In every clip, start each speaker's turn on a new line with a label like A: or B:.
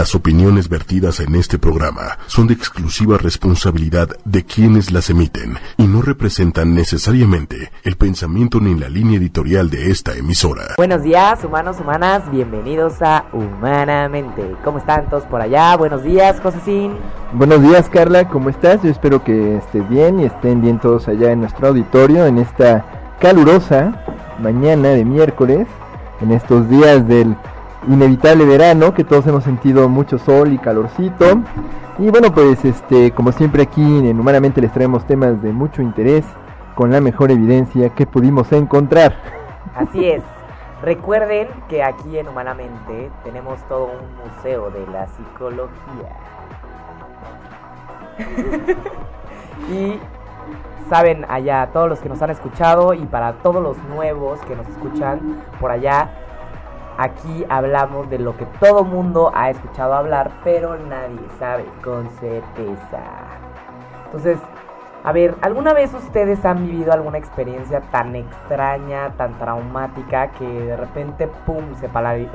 A: Las opiniones vertidas en este programa son de exclusiva responsabilidad de quienes las emiten y no representan necesariamente el pensamiento ni la línea editorial de esta emisora.
B: Buenos días, humanos, humanas, bienvenidos a Humanamente. ¿Cómo están todos por allá? Buenos días, Josecín.
C: Buenos días, Carla, ¿cómo estás? Yo espero que estés bien y estén bien todos allá en nuestro auditorio en esta calurosa mañana de miércoles, en estos días del inevitable verano, que todos hemos sentido mucho sol y calorcito. Y bueno, pues este, como siempre aquí en Humanamente les traemos temas de mucho interés con la mejor evidencia que pudimos encontrar.
B: Así es. Recuerden que aquí en Humanamente tenemos todo un museo de la psicología. y saben allá, todos los que nos han escuchado y para todos los nuevos que nos escuchan por allá, Aquí hablamos de lo que todo mundo ha escuchado hablar, pero nadie sabe con certeza. Entonces, a ver, ¿alguna vez ustedes han vivido alguna experiencia tan extraña, tan traumática, que de repente, ¡pum!, se,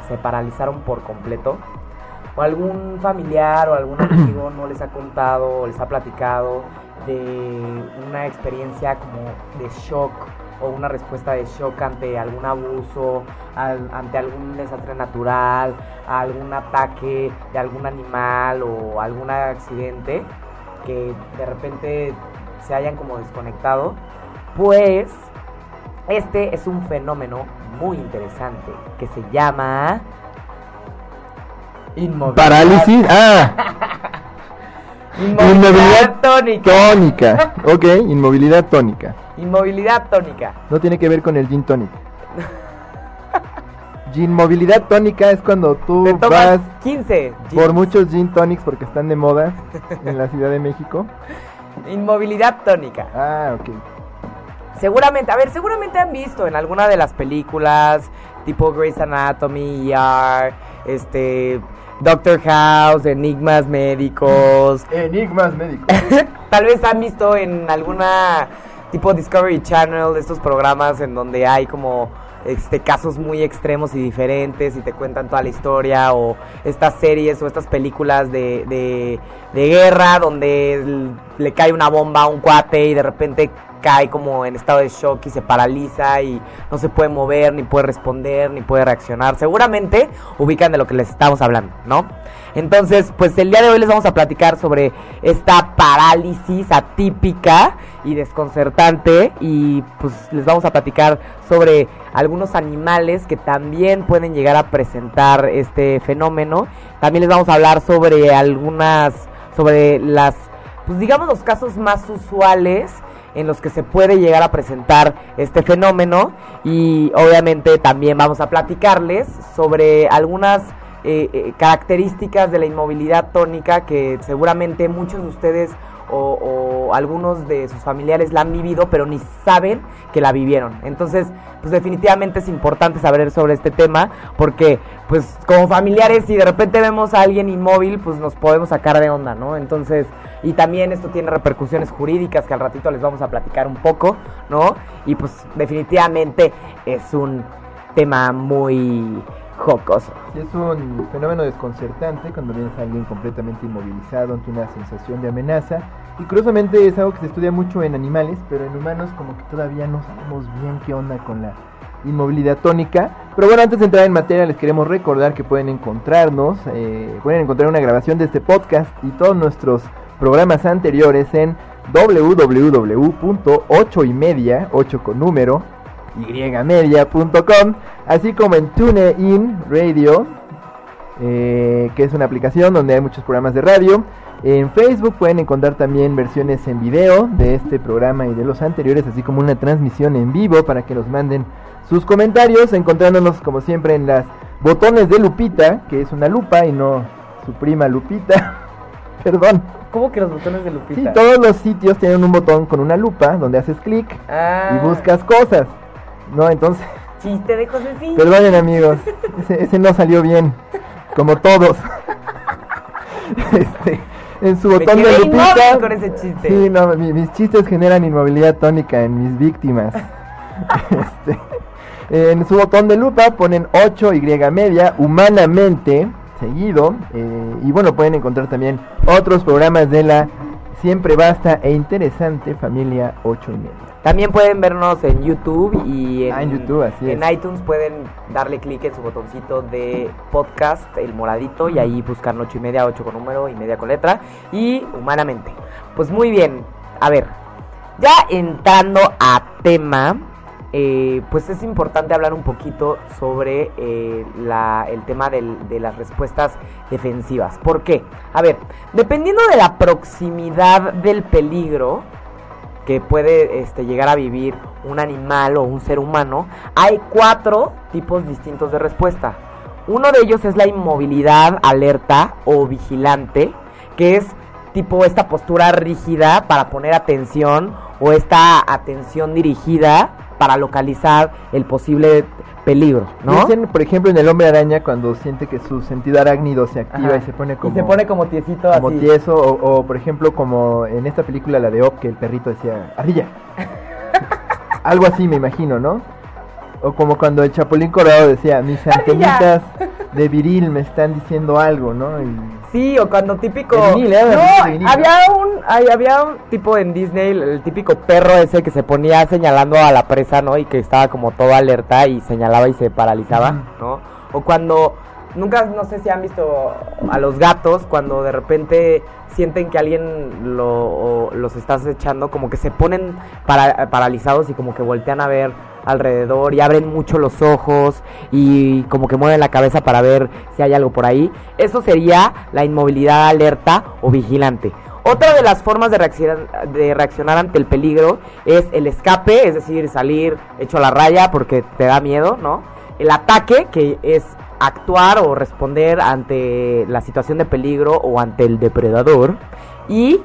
B: se paralizaron por completo? ¿O algún familiar o algún amigo no les ha contado o les ha platicado de una experiencia como de shock o una respuesta de shock ante algún abuso, ante algún desastre natural, algún ataque de algún animal o algún accidente que de repente se hayan como desconectado, pues este es un fenómeno muy interesante que se llama
C: inmovilidad. Parálisis. Ah.
B: inmovilidad, tónica.
C: Tónica. Ok, inmovilidad tónica.
B: Inmovilidad tónica.
C: No tiene que ver con el gin tonic. Inmovilidad tónica es cuando tú vas
B: 15
C: por muchos gin tonics porque están de moda en la Ciudad de México.
B: Inmovilidad tónica.
C: Ah, ok.
B: Seguramente, a ver, seguramente han visto en alguna de las películas tipo Grey's Anatomy, ER, este Doctor House, Enigmas Médicos.
C: Enigmas Médicos.
B: Tal vez han visto en alguna tipo Discovery Channel, estos programas en donde hay como este, casos muy extremos y diferentes y te cuentan toda la historia o estas series o estas películas de, de, de guerra donde le cae una bomba a un cuate y de repente cae como en estado de shock y se paraliza y no se puede mover, ni puede responder, ni puede reaccionar. Seguramente ubican de lo que les estamos hablando, ¿no? Entonces, pues el día de hoy les vamos a platicar sobre esta parálisis atípica y desconcertante y pues les vamos a platicar sobre algunos animales que también pueden llegar a presentar este fenómeno. También les vamos a hablar sobre algunas, sobre las, pues digamos los casos más usuales en los que se puede llegar a presentar este fenómeno y obviamente también vamos a platicarles sobre algunas eh, eh, características de la inmovilidad tónica que seguramente muchos de ustedes o, algunos de sus familiares la han vivido, pero ni saben que la vivieron. Entonces, pues definitivamente es importante saber sobre este tema, porque pues como familiares si de repente vemos a alguien inmóvil, pues nos podemos sacar de onda, ¿no? Entonces, y también esto tiene repercusiones jurídicas que al ratito les vamos a platicar un poco, ¿no? Y pues definitivamente es un tema muy jocoso.
C: Es un fenómeno desconcertante cuando vienes a alguien completamente inmovilizado ante una sensación de amenaza. Y curiosamente es algo que se estudia mucho en animales, pero en humanos como que todavía no sabemos bien qué onda con la inmovilidad tónica. Pero bueno, antes de entrar en materia les queremos recordar que pueden encontrarnos, eh, pueden encontrar una grabación de este podcast y todos nuestros programas anteriores en www.8 y media, 8 con número, ymedia.com, así como en TuneIn Radio, eh, que es una aplicación donde hay muchos programas de radio. En Facebook pueden encontrar también versiones en video de este programa y de los anteriores, así como una transmisión en vivo para que nos manden sus comentarios, encontrándonos como siempre en las botones de Lupita, que es una lupa y no su prima Lupita. Perdón.
B: ¿Cómo que los botones de Lupita?
C: Sí, todos los sitios tienen un botón con una lupa donde haces clic
B: ah.
C: y buscas cosas. No, entonces.
B: Chiste de Josefín.
C: Perdonen, amigos. Ese, no salió bien. Como todos. este, en su botón de lupita.
B: con ese chiste.
C: Sí, no, mis chistes generan inmovilidad tónica en mis víctimas. este, en su botón de lupa ponen 8 Y media, humanamente. seguido. Eh, y bueno, pueden encontrar también otros programas de la siempre basta e interesante familia 8 y media.
B: También pueden vernos en YouTube y en,
C: Ah, en YouTube, así
B: en
C: es.
B: iTunes pueden darle clic en su botoncito de podcast, el moradito, y ahí buscar 8 y media, 8 con número y media con letra, y humanamente. Pues muy bien, a ver, ya entrando a tema, eh, pues es importante hablar un poquito sobre eh, el tema de las respuestas defensivas. ¿Por qué? A ver, dependiendo de la proximidad del peligro, que puede este, llegar a vivir un animal o un ser humano, hay cuatro tipos distintos de respuesta. Uno de ellos es la inmovilidad alerta o vigilante, que es tipo esta postura rígida para poner atención o esta atención dirigida para localizar el posible peligro, ¿no?
C: Dicen, por ejemplo, en el hombre araña cuando siente que su sentido arácnido se activa
B: Ajá.
C: y se pone como,
B: y se pone como tiesito
C: como
B: así.
C: tieso. O, o, por ejemplo, como en esta película, la de Op, que el perrito decía, ardilla. Algo así, me imagino, ¿no? O como cuando el Chapulín Colorado decía, mis antenitas de viril me están diciendo algo, ¿no? Y
B: Sí, o cuando típico.
C: Vinil, ¿eh? De
B: no,
C: vinil.
B: había un, hay- había un tipo en Disney, el, el típico perro ese que se ponía señalando a la presa, ¿no? Y que estaba como todo alerta y señalaba y se paralizaba. ¿no? O cuando, nunca, no sé si han visto a los gatos, cuando de repente sienten que alguien lo, los está acechando, como que se ponen para- paralizados y como que voltean a ver alrededor y abren mucho los ojos y como que mueven la cabeza para ver si hay algo por ahí. Eso sería la inmovilidad alerta o vigilante. Otra de las formas de reaccionar, de reaccionar ante el peligro es el escape, es decir, salir hecho a la raya porque te da miedo, ¿no? El ataque, que es actuar o responder ante la situación de peligro o ante el depredador. Y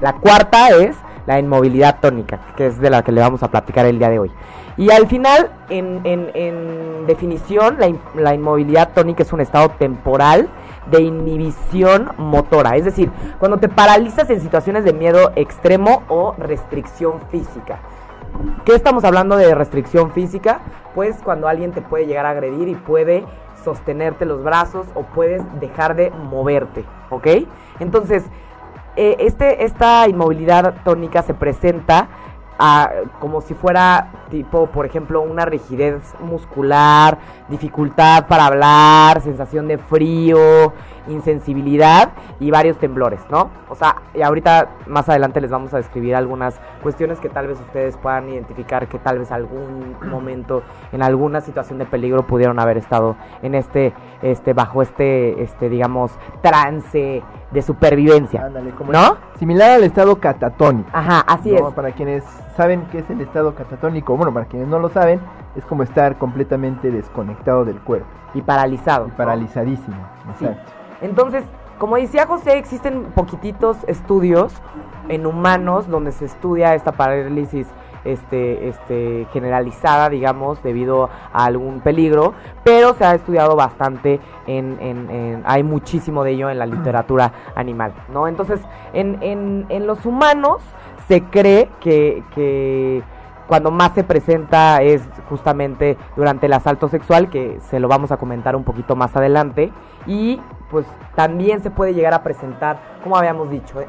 B: la cuarta es la inmovilidad tónica, que es de la que le vamos a platicar el día de hoy. Y al final, en, en- definición, la, in- la inmovilidad tónica es un estado temporal de inhibición motora, es decir, cuando te paralizas en situaciones de miedo extremo o restricción física. ¿Qué estamos hablando de restricción física? Pues cuando alguien te puede llegar a agredir y puede sostenerte los brazos o puedes dejar de moverte, ¿ok? Entonces, eh, este, esta inmovilidad tónica se presenta como si fuera tipo, por ejemplo, una rigidez muscular, dificultad para hablar, sensación de frío, insensibilidad y varios temblores, ¿no? O sea, y ahorita más adelante les vamos a describir algunas cuestiones que tal vez ustedes puedan identificar que tal vez algún momento en alguna situación de peligro pudieron haber estado en este este bajo este este digamos trance de supervivencia.
C: ándale, como
B: ¿No?
C: similar al estado catatónico.
B: Ajá, así
C: ¿no?
B: es.
C: Para quienes saben qué es el estado catatónico, bueno, para quienes no lo saben, es como estar completamente desconectado del cuerpo
B: Y paralizado.
C: y
B: ¿no?
C: paralizadísimo.
B: Sí. Entonces, como decía José, existen poquititos estudios en humanos donde se estudia esta parálisis este, este, generalizada, digamos, debido a algún peligro, pero se ha estudiado bastante en, en- en- hay muchísimo de ello en la literatura animal, ¿no? Entonces, en, en- en los humanos se cree que, que cuando más se presenta es justamente durante el asalto sexual, que se lo vamos a comentar un poquito más adelante. Y pues también se puede llegar a presentar, como habíamos dicho, eh,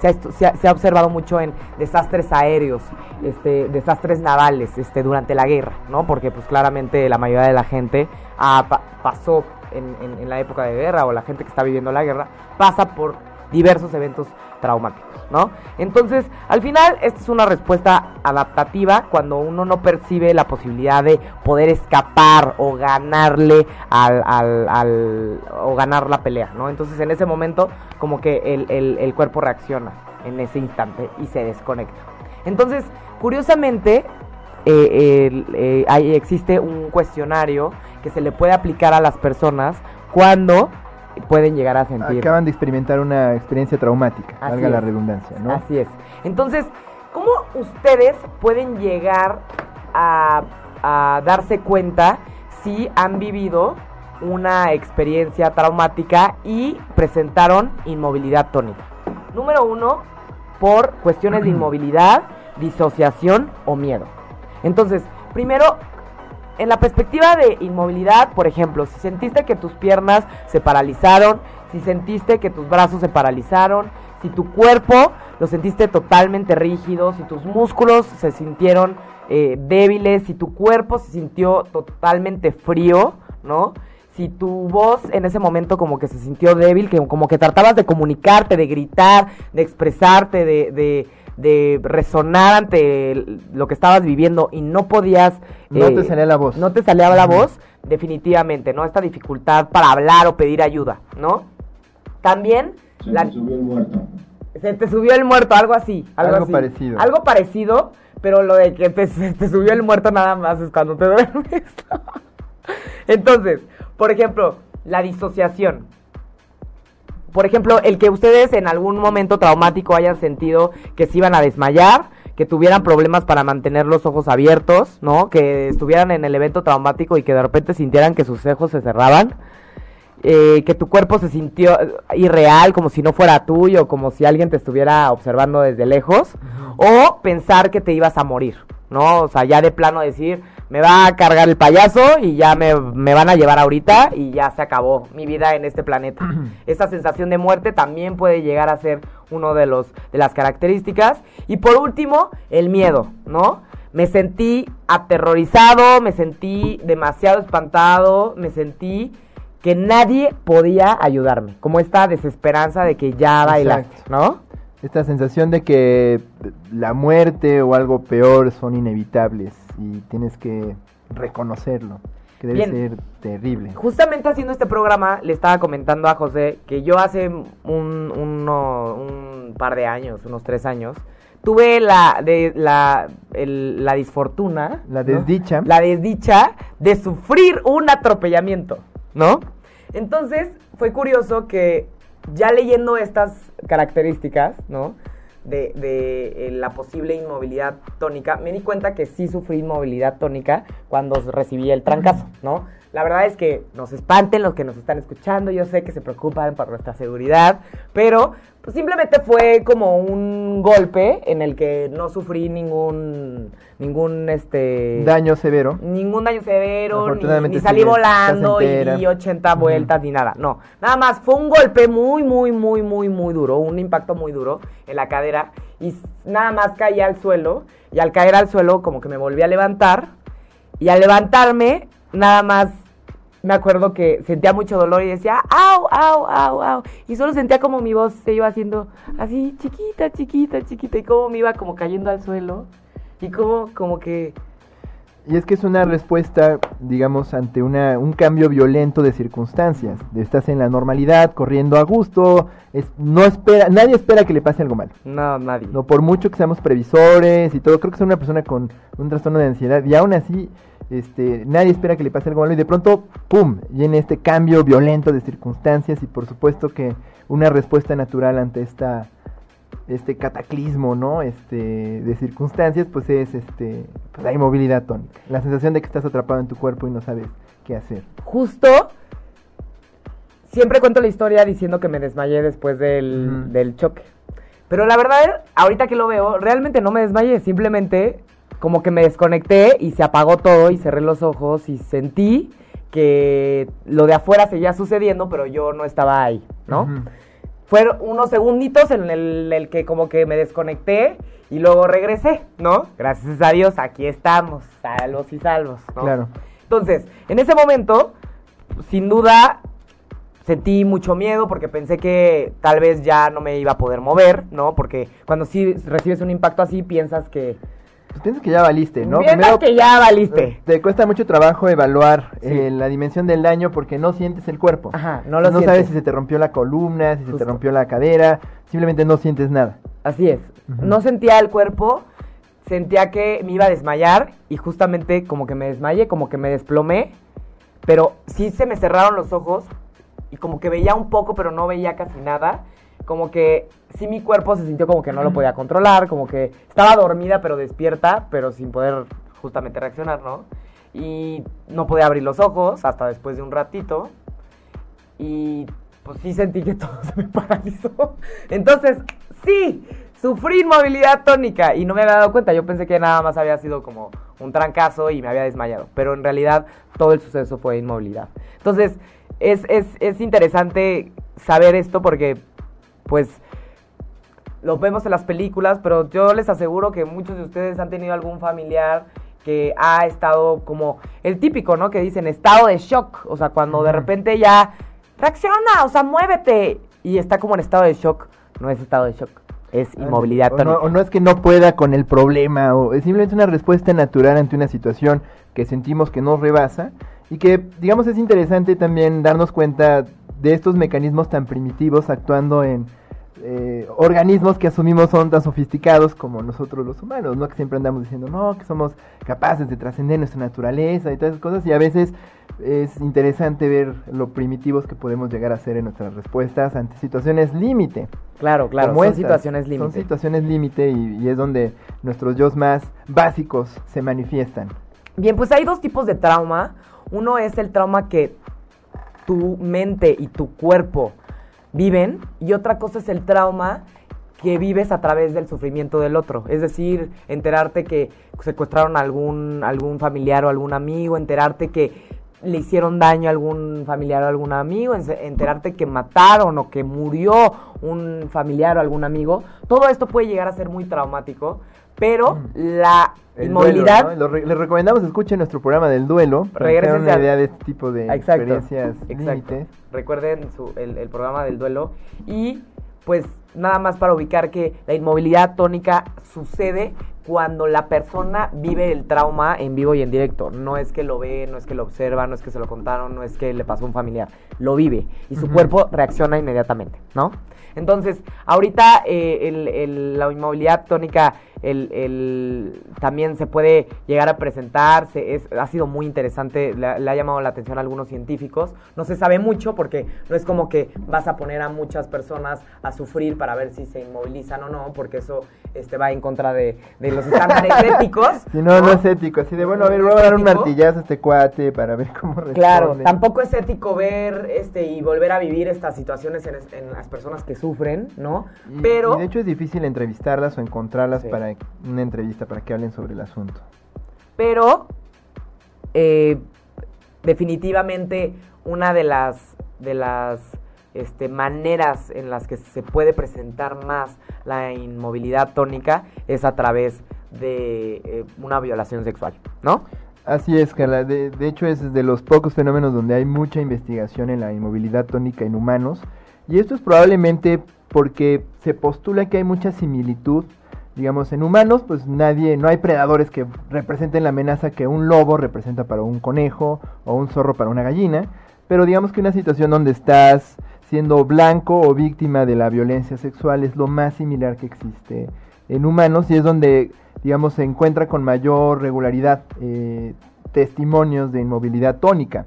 B: se, ha observado mucho en desastres aéreos, este, desastres navales este, durante la guerra, ¿no? Porque pues claramente la mayoría de la gente ah, pa- pasó en la época de guerra o la gente que está viviendo la guerra pasa por diversos eventos traumáticos, ¿no? Entonces, al final, esta es una respuesta adaptativa cuando uno no percibe la posibilidad de poder escapar o ganarle al, al- o ganar la pelea, ¿no? Entonces, en ese momento, como que el, el- el cuerpo reacciona en ese instante y se desconecta. Entonces, curiosamente, eh, eh, hay- existe un cuestionario que se le puede aplicar a las personas cuando pueden llegar a sentir
C: Acaban de experimentar una experiencia traumática,
B: Así
C: valga la
B: es.
C: redundancia, ¿no?
B: Así es. Entonces, ¿cómo ustedes pueden llegar a, a darse cuenta si han vivido una experiencia traumática y presentaron inmovilidad tónica? Número uno, por cuestiones de inmovilidad, disociación o miedo. Entonces, primero, en la perspectiva de inmovilidad, por ejemplo, si sentiste que tus piernas se paralizaron, si sentiste que tus brazos se paralizaron, si tu cuerpo lo sentiste totalmente rígido, si tus músculos se sintieron eh, débiles, si tu cuerpo se sintió totalmente frío, ¿no? Si tu voz en ese momento como que se sintió débil, que como que tratabas de comunicarte, de gritar, de expresarte, de, de, de resonar ante lo que estabas viviendo y no podías...
C: No te eh, salía la voz.
B: No te salía la voz, definitivamente, ¿no? Esta dificultad para hablar o pedir ayuda, ¿no? También...
D: Se te subió el muerto.
B: Se te subió el muerto, algo así. Algo,
C: parecido.
B: Algo parecido, pero lo de que te, se te subió el muerto nada más es cuando te duermes. Entonces, por ejemplo, la disociación. Por ejemplo, el que ustedes en algún momento traumático hayan sentido que se iban a desmayar, que tuvieran problemas para mantener los ojos abiertos, ¿no? Que estuvieran en el evento traumático y que de repente sintieran que sus ojos se cerraban. Eh, que tu cuerpo se sintió irreal, como si no fuera tuyo, como si alguien te estuviera observando desde lejos, o pensar que te ibas a morir, ¿no? O sea, ya de plano decir, me va a cargar el payaso y ya me, van a llevar ahorita y ya se acabó mi vida en este planeta. Esa sensación de muerte también puede llegar a ser uno de los de las características y por último, el miedo, ¿no? Me sentí aterrorizado, me sentí demasiado espantado, me sentí que nadie podía ayudarme, como esta desesperanza de que ya bailaste, ¿no?
C: Esta sensación de que la muerte o algo peor son inevitables y tienes que reconocerlo, que debe ser terrible.
B: Justamente haciendo este programa le estaba comentando a José que yo hace un, un par de años, unos tres años, tuve la de la, la disfortuna,
C: la desdicha,
B: la desdicha de sufrir un atropellamiento. ¿no? Entonces, fue curioso que ya leyendo estas características, ¿no? De, de eh, la posible inmovilidad tónica, me di cuenta que sí sufrí inmovilidad tónica cuando recibí el trancazo, ¿no? La verdad es que nos espanten los que nos están escuchando, yo sé que se preocupan por nuestra seguridad, pero pues simplemente fue como un golpe en el que no sufrí ningún ningún este
C: daño severo.
B: Ningún daño severo, ni, salí volando y di 80 vueltas ni nada. No, nada más fue un golpe muy muy muy muy muy duro, un impacto muy duro en la cadera y nada más caí al suelo y al caer al suelo como que me volví a levantar y al levantarme nada más me acuerdo que sentía mucho dolor y decía, au, au, au, au. Y solo sentía como mi voz se iba haciendo así, chiquita, chiquita, chiquita, y como me iba como cayendo al suelo. Y como, como que...
C: Y es que es una respuesta, digamos, ante una, un cambio violento de circunstancias. Estás en la normalidad, corriendo a gusto, es, no espera, nadie espera que le pase algo mal.
B: No, nadie.
C: No, por mucho que seamos previsores y todo, creo que soy una persona con un trastorno de ansiedad y aún así este, nadie espera que le pase algo malo y de pronto, ¡pum!, viene este cambio violento de circunstancias y por supuesto que una respuesta natural ante esta este cataclismo, ¿no? Este de circunstancias, pues es este pues la inmovilidad tónica, la sensación de que estás atrapado en tu cuerpo y no sabes qué hacer.
B: Justo siempre cuento la historia diciendo que me desmayé después del, del choque. Pero la verdad, ahorita que lo veo, realmente no me desmayé, simplemente como que me desconecté y se apagó todo y cerré los ojos y sentí que lo de afuera seguía sucediendo, pero yo no estaba ahí, ¿no? Fueron unos segunditos en el, que como que me desconecté y luego regresé, ¿no? Gracias a Dios, aquí estamos, salvos y salvos, ¿no?
C: Claro.
B: Entonces, en ese momento, sin duda, sentí mucho miedo porque pensé que tal vez ya no me iba a poder mover, ¿no? Porque cuando sí recibes un impacto así, piensas que
C: pues piensas que ya valiste, ¿no?
B: Primero que ya valiste.
C: Te cuesta mucho trabajo evaluar eh, la dimensión del daño porque no sientes el cuerpo.
B: Ajá, no lo
C: No sabes si se te rompió la columna, si se te rompió la cadera, simplemente no sientes nada.
B: Así es. No sentía el cuerpo, sentía que me iba a desmayar y justamente como que me desmayé, como que me desplomé, pero sí se me cerraron los ojos y como que veía un poco, pero no veía casi nada como que sí mi cuerpo se sintió como que no lo podía controlar, como que estaba dormida pero despierta, pero sin poder justamente reaccionar, ¿no? Y no podía abrir los ojos hasta después de un ratito. Y pues sí sentí que todo se me paralizó. Entonces, sí, sufrí inmovilidad tónica y no me había dado cuenta. Yo pensé que nada más había sido como un trancazo y me había desmayado. Pero en realidad todo el suceso fue inmovilidad. Entonces, es, es, es interesante saber esto porque, pues, lo vemos en las películas, pero yo les aseguro que muchos de ustedes han tenido algún familiar que ha estado como el típico, ¿no? Que dicen estado de shock, o sea, cuando de repente ya reacciona, o sea, muévete y está como en estado de shock, no es estado de shock, es inmovilidad
C: o no, o no, es que no pueda con el problema, o es simplemente una respuesta natural ante una situación que sentimos que nos rebasa y que, digamos, es interesante también darnos cuenta de estos mecanismos tan primitivos actuando en eh, organismos que asumimos son tan sofisticados como nosotros los humanos, ¿no? Que siempre andamos diciendo, no, que somos capaces de trascender nuestra naturaleza y todas esas cosas, y a veces es interesante ver lo primitivos que podemos llegar a ser en nuestras respuestas ante situaciones límite.
B: Claro, claro, son situaciones límite.
C: Son situaciones límite y, y, es donde nuestros yo más básicos se manifiestan.
B: Bien, pues hay dos tipos de trauma. Uno es el trauma que tu mente y tu cuerpo viven y otra cosa es el trauma que vives a través del sufrimiento del otro. Es decir, enterarte que secuestraron a algún, algún familiar o algún amigo, enterarte que le hicieron daño a algún familiar o algún amigo, enterarte que mataron o que murió un familiar o algún amigo. Todo esto puede llegar a ser muy traumático, pero mm. la inmovilidad...
C: les recomendamos escuchen nuestro programa del duelo para tener una idea de este tipo de experiencias
B: exacto. Recuerden el, el programa del duelo y pues nada más para ubicar que la inmovilidad tónica sucede cuando la persona vive el trauma en vivo y en directo. No es que lo ve, no es que lo observa, no es que se lo contaron, no es que le pasó a un familiar. Lo vive y su cuerpo reacciona inmediatamente, ¿no? Entonces, ahorita eh, la inmovilidad tónica el, también se puede llegar a presentar, es, ha sido muy interesante, le, ha llamado la atención a algunos científicos, no se sabe mucho porque no es como que vas a poner a muchas personas a sufrir para ver si se inmovilizan o no, porque eso este, va en contra de, los estándares éticos.
C: Si no, no, es ético, así de bueno, a ver, voy a dar un martillazo a este cuate para ver cómo responde.
B: Claro, tampoco es ético ver este y volver a vivir estas situaciones en, las personas que sufren, ¿no? Pero...
C: de hecho es difícil entrevistarlas o encontrarlas para una entrevista para que hablen sobre el asunto.
B: Pero eh, definitivamente una de las de las este, maneras en las que se puede presentar más la inmovilidad tónica es a través de eh, una violación sexual, ¿no?
C: Así es, Carla. De, de, hecho, es de los pocos fenómenos donde hay mucha investigación en la inmovilidad tónica en humanos. Y esto es probablemente porque se postula que hay mucha similitud digamos, en humanos, pues nadie, no hay predadores que representen la amenaza que un lobo representa para un conejo o un zorro para una gallina, pero digamos que una situación donde estás siendo blanco o víctima de la violencia sexual es lo más similar que existe en humanos y es donde, digamos, se encuentra con mayor regularidad eh, testimonios de inmovilidad tónica.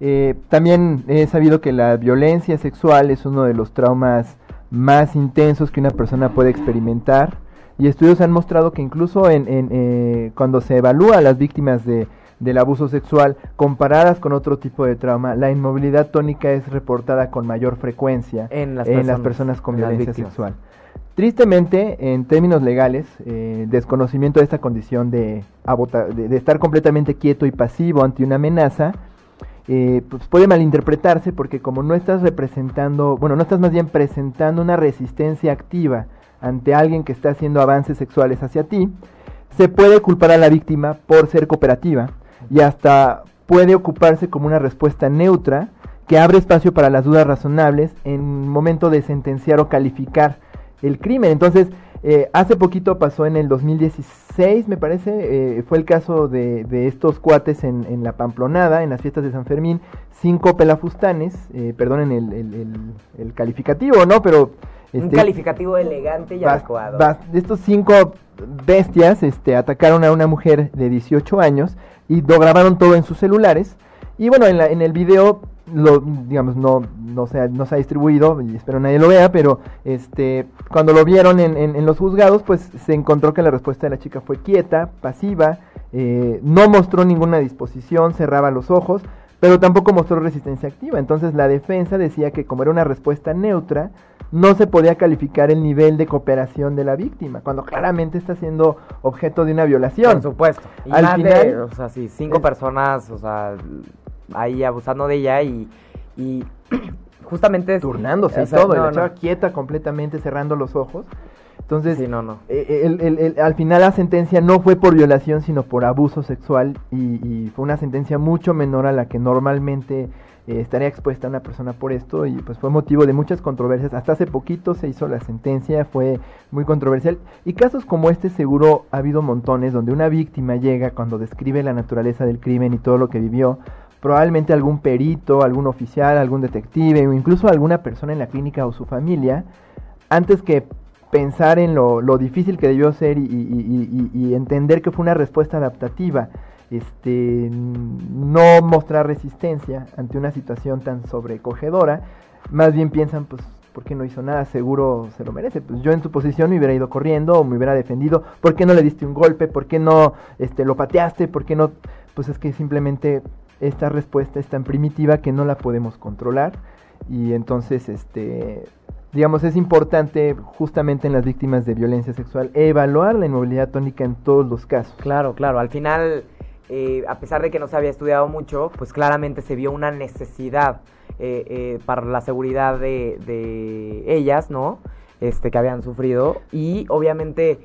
C: Eh, también he sabido que la violencia sexual es uno de los traumas más intensos que una persona puede experimentar y estudios han mostrado que incluso en, eh, cuando se evalúa a las víctimas de, del abuso sexual comparadas con otro tipo de trauma, la inmovilidad tónica es reportada con mayor frecuencia en las, personas, con violencia sexual. Tristemente, en términos legales, eh, desconocimiento de esta condición de, de, estar completamente quieto y pasivo ante una amenaza, eh, pues puede malinterpretarse porque como no estás representando, bueno, no estás más bien presentando una resistencia activa ante alguien que está haciendo avances sexuales hacia ti, se puede culpar a la víctima por ser cooperativa y hasta puede ocuparse como una respuesta neutra que abre espacio para las dudas razonables en momento de sentenciar o calificar el crimen. Entonces, eh, hace poquito pasó en el 2016, me parece, eh, fue el caso de, estos cuates en, la Pamplonada, en las fiestas de San Fermín, cinco pelafustanes, eh, perdonen el, el, el, calificativo, ¿no? Pero
B: un este, calificativo elegante y adecuado.
C: estos cinco bestias este, atacaron a una mujer de 18 años y lo grabaron todo en sus celulares. Y bueno, en, la, en el video, lo, digamos, no, no, se ha, no se ha distribuido, y espero nadie lo vea, pero este, cuando lo vieron en, en, los juzgados, pues se encontró que la respuesta de la chica fue quieta, pasiva, eh, no mostró ninguna disposición, cerraba los ojos, pero tampoco mostró resistencia activa. Entonces la defensa decía que como era una respuesta neutra, no se podía calificar el nivel de cooperación de la víctima, cuando claramente está siendo objeto de una violación.
B: Por supuesto. Y
C: Al
B: más
C: final-
B: de, o sea, sí, cinco
C: es-
B: personas, o sea, ahí abusando de ella y, y justamente...
C: turnándose
B: o
C: y todo, y
B: no,
C: la
B: no.
C: quieta completamente, cerrando los ojos. Entonces,
B: Sí, no, no.
C: eh, el- el- el- al final la sentencia no fue por violación, sino por abuso sexual y, y fue una sentencia mucho menor a la que normalmente eh, estaría expuesta una persona por esto y pues fue motivo de muchas controversias. Hasta hace poquito se hizo la sentencia, fue muy controversial y casos como este seguro ha habido montones donde una víctima llega cuando describe la naturaleza del crimen y todo lo que vivió. Probablemente algún perito, algún oficial, algún detective o incluso alguna persona en la clínica o su familia, antes que pensar en lo, lo difícil que debió ser y, entender que fue una respuesta adaptativa, este, no mostrar resistencia ante una situación tan sobrecogedora, más bien piensan, pues, ¿por qué no hizo nada? Seguro se lo merece. Pues yo en tu posición me hubiera ido corriendo o me hubiera defendido. ¿Por qué no le diste un golpe? ¿Por qué no este, lo pateaste? ¿Por qué no? Pues es que simplemente esta respuesta es tan primitiva que no la podemos controlar y entonces este digamos es importante justamente en las víctimas de violencia sexual evaluar la inmovilidad tónica en todos los casos.
B: Claro, claro. Al final, eh, a pesar de que no se había estudiado mucho, pues claramente se vio una necesidad eh, eh, para la seguridad de, de ellas, ¿no? Este, que habían sufrido. Y obviamente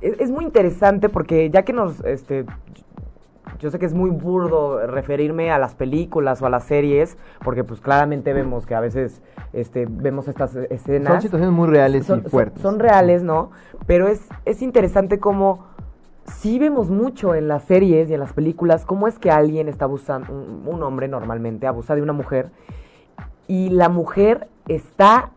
B: es, es muy interesante porque ya que nos, este, yo sé que es muy burdo referirme a las películas o a las series, porque pues claramente vemos que a veces este, vemos estas escenas.
C: Son situaciones muy reales
B: son,
C: y
B: son-
C: fuertes.
B: son reales, ¿no? Pero es, es interesante cómo sí vemos mucho en las series y en las películas cómo es que alguien está abusando, un, un hombre normalmente abusa de una mujer y la mujer está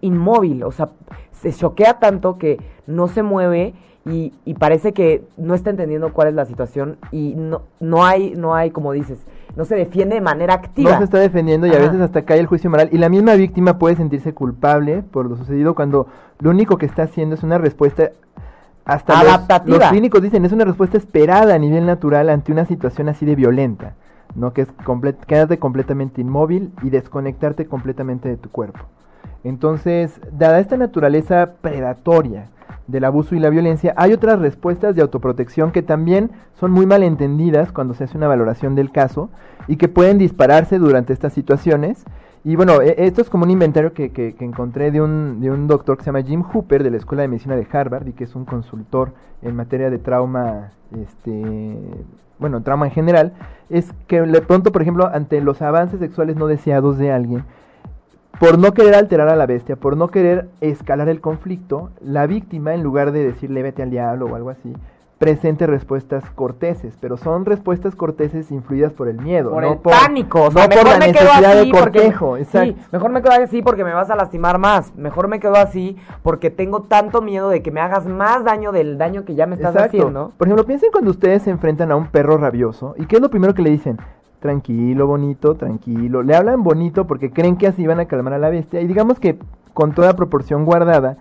B: inmóvil, o sea, se choquea tanto que no se mueve y, y parece que no está entendiendo cuál es la situación y no, no hay, no hay, como dices, no se defiende de manera activa.
C: No se está defendiendo y a veces hasta cae el juicio moral. Y la misma víctima puede sentirse culpable por lo sucedido cuando lo único que está haciendo es una respuesta hasta los-
B: Adaptativa.
C: Los, clínicos dicen es una respuesta esperada a nivel natural ante una situación así de violenta, ¿no? Que es comple- quedarte completamente inmóvil y desconectarte completamente de tu cuerpo. Entonces, dada esta naturaleza predatoria del abuso y la violencia, hay otras respuestas de autoprotección que también son muy mal entendidas cuando se hace una valoración del caso y que pueden dispararse durante estas situaciones. Y bueno, e- esto es como un inventario que, que- que encontré de un, de un doctor que se llama Jim Hooper de la Escuela de Medicina de Harvard y que es un consultor en materia de trauma, este, bueno, trauma en general, es que de pronto, por ejemplo, ante los avances sexuales no deseados de alguien, por no querer alterar a la bestia, por no querer escalar el conflicto, la víctima, en lugar de decirle vete al diablo o algo así, presente respuestas corteses, pero son respuestas corteses influidas por el miedo,
B: por
C: no
B: el pánico, o sea,
C: no por
B: mejor
C: la
B: me quedo
C: necesidad
B: así
C: de cortejo,
B: porque
C: exacto.
B: sí, mejor me quedo así porque me vas a lastimar más, mejor me quedo así porque tengo tanto miedo de que me hagas más daño del daño que ya me estás
C: Exacto.
B: haciendo.
C: Por ejemplo, piensen cuando ustedes se enfrentan a un perro rabioso y qué es lo primero que le dicen. Tranquilo, bonito, tranquilo. Le hablan bonito porque creen que así van a calmar a la bestia. Y digamos que con toda proporción guardada,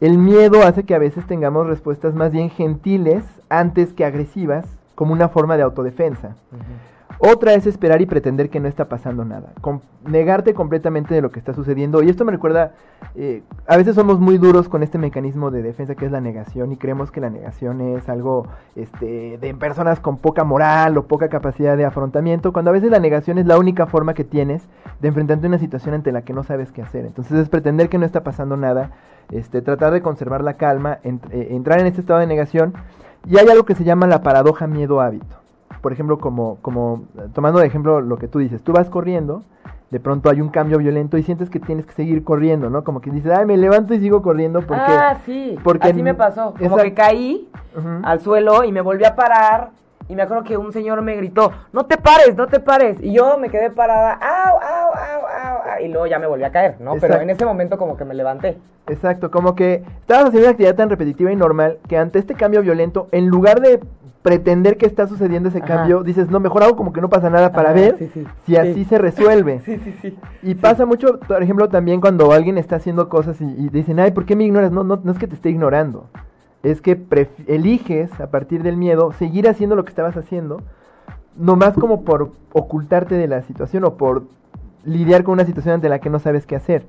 C: el miedo hace que a veces tengamos respuestas más bien gentiles antes que agresivas, como una forma de autodefensa. Otra es esperar y pretender que no está pasando nada. Negarte completamente de lo que está sucediendo. Y esto me recuerda, eh, a veces somos muy duros con este mecanismo de defensa que es la negación y creemos que la negación es algo este, de personas con poca moral o poca capacidad de afrontamiento, cuando a veces la negación es la única forma que tienes de enfrentarte a una situación ante la que no sabes qué hacer. Entonces es pretender que no está pasando nada, este, tratar de conservar la calma, eh, entrar en este estado de negación. Y hay algo que se llama la paradoja miedo-hábito por ejemplo, como, como eh, tomando de ejemplo lo que tú dices, tú vas corriendo, de pronto hay un cambio violento y sientes que tienes que seguir corriendo, ¿no? Como que dices, ay, me levanto y sigo corriendo porque...
B: ah, sí,
C: porque
B: así me pasó, como
C: Exacto.
B: que caí al suelo y me volví a parar y me acuerdo que un señor me gritó, no te pares, no te pares, y yo me quedé parada, au, au, au, au, au", y luego ya me volví a caer, ¿no? Pero en ese momento como que me levanté.
C: Exacto, como que estabas haciendo una actividad tan repetitiva y normal que ante este cambio violento, en lugar de pretender que está sucediendo ese
B: Ajá.
C: cambio, dices, no, mejor hago como que no pasa nada para
B: Ajá,
C: ver
B: sí, sí,
C: si
B: sí.
C: así se resuelve.
B: Sí, sí, sí.
C: Y pasa mucho, por ejemplo, también cuando alguien está haciendo cosas y, y dicen, ay, ¿por qué me ignoras? No, no, no es que te esté ignorando. Es que eliges, a partir del miedo, seguir haciendo lo que estabas haciendo, nomás como por ocultarte de la situación o por lidiar con una situación ante la que no sabes qué hacer.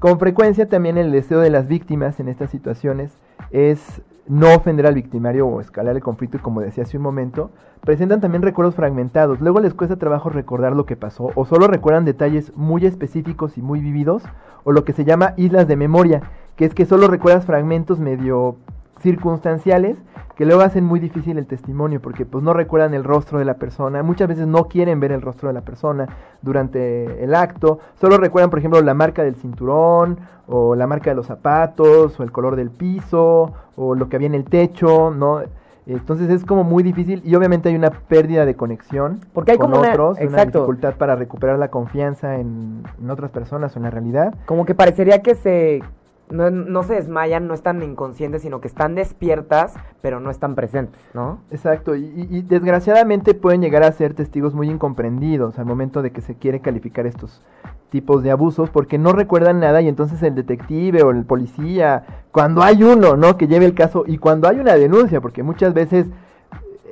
C: Con frecuencia también el deseo de las víctimas en estas situaciones es no ofender al victimario o escalar el conflicto como decía hace un momento, presentan también recuerdos fragmentados. Luego les cuesta trabajo recordar lo que pasó o solo recuerdan detalles muy específicos y muy vividos o lo que se llama islas de memoria, que es que solo recuerdas fragmentos medio circunstanciales que luego hacen muy difícil el testimonio porque pues no recuerdan el rostro de la persona, muchas veces no quieren ver el rostro de la persona durante el acto, solo recuerdan por ejemplo la marca del cinturón o la marca de los zapatos o el color del piso o lo que había en el techo, ¿no? Entonces es como muy difícil y obviamente hay una pérdida de conexión
B: Porque hay
C: con
B: como una-
C: otros, una
B: exacto.
C: dificultad para recuperar la confianza en, en otras personas o en la realidad.
B: Como que parecería que se... No, no se desmayan, no están inconscientes, sino que están despiertas, pero no están presentes, ¿no?
C: Exacto, y, y- desgraciadamente pueden llegar a ser testigos muy incomprendidos al momento de que se quiere calificar estos tipos de abusos porque no recuerdan nada y entonces el detective o el policía, cuando hay uno, ¿no? Que lleve el caso y cuando hay una denuncia, porque muchas veces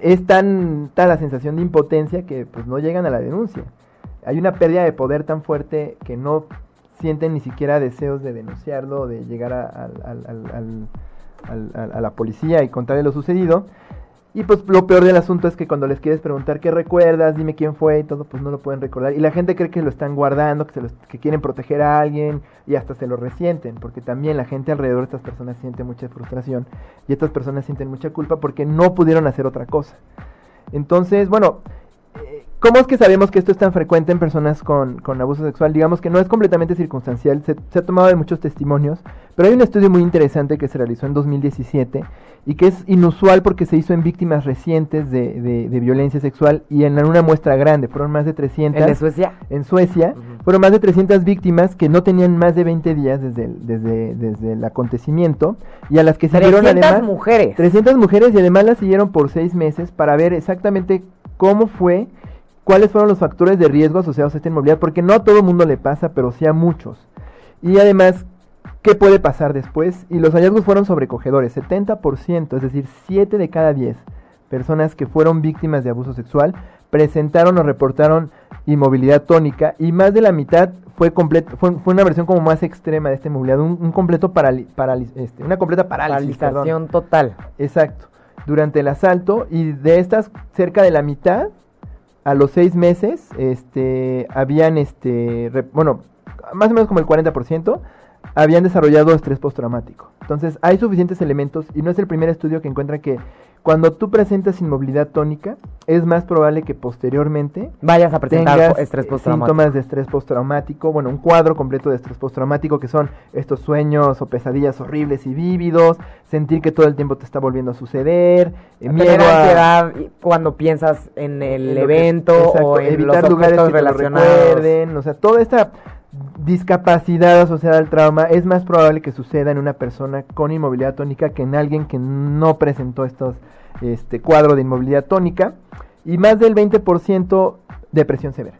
C: es tan tal la sensación de impotencia que pues no llegan a la denuncia. Hay una pérdida de poder tan fuerte que no sienten ni siquiera deseos de denunciarlo, de llegar a, a la policía y contarle lo sucedido. Y pues lo peor del asunto es que cuando les quieres preguntar qué recuerdas, dime quién fue y todo, pues no lo pueden recordar. Y la gente cree que lo están guardando, que, se que quieren proteger a alguien y hasta se lo resienten, porque también la gente alrededor de estas personas siente mucha frustración y estas personas sienten mucha culpa porque no pudieron hacer otra cosa. Entonces, bueno, eh, ¿cómo es que sabemos que esto es tan frecuente en personas con, con abuso sexual? Digamos que no es completamente circunstancial, se, se ha tomado de muchos testimonios, pero hay un estudio muy interesante que se realizó en 2017 y que es inusual porque se hizo en víctimas recientes de, de- de violencia sexual y en una muestra grande, fueron más de 300
B: ¿El de Suecia?
C: en Suecia, fueron más de 300 víctimas que no tenían más de 20 días desde el, desde, desde el acontecimiento y a las que siguieron
B: 300
C: además...
B: mujeres.
C: 300 mujeres y además las siguieron por seis meses para ver exactamente cómo fue, cuáles fueron los factores de riesgo asociados a esta inmovilidad, porque no a todo el mundo le pasa, pero sí a muchos. Y además, ¿qué puede pasar después? Y los hallazgos fueron sobrecogedores, 70%, es decir, 7 de cada 10 personas que fueron víctimas de abuso sexual presentaron o reportaron inmovilidad tónica y más de la mitad fue completo fue, fue una versión como más extrema de esta inmovilidad, un, un completo parali- parali- este, una completa parálisis, perdón.
B: Paralización total.
C: Exacto. Durante el asalto y de estas cerca de la mitad a los seis meses este habían este re- bueno más o menos como el 40% habían desarrollado estrés postraumático. Entonces hay suficientes elementos y no es el primer estudio que encuentra que cuando tú presentas inmovilidad tónica es más probable que posteriormente
B: Vayas a presentar
C: tengas
B: estrés postraumático.
C: síntomas de estrés postraumático, bueno, un cuadro completo de estrés postraumático que son estos sueños o pesadillas horribles y vívidos, sentir que todo el tiempo te está volviendo a suceder, eh, miedo a
B: ansiedad cuando piensas en el
C: en lo que-
B: evento
C: exacto,
B: o en
C: evitar
B: los
C: lugares que te lo
B: relacionados.
C: recuerden, o sea, toda esta discapacidad asociada al trauma es más probable que suceda en una persona con inmovilidad tónica que en alguien que no presentó estos este cuadro de inmovilidad tónica y más del 20% depresión severa.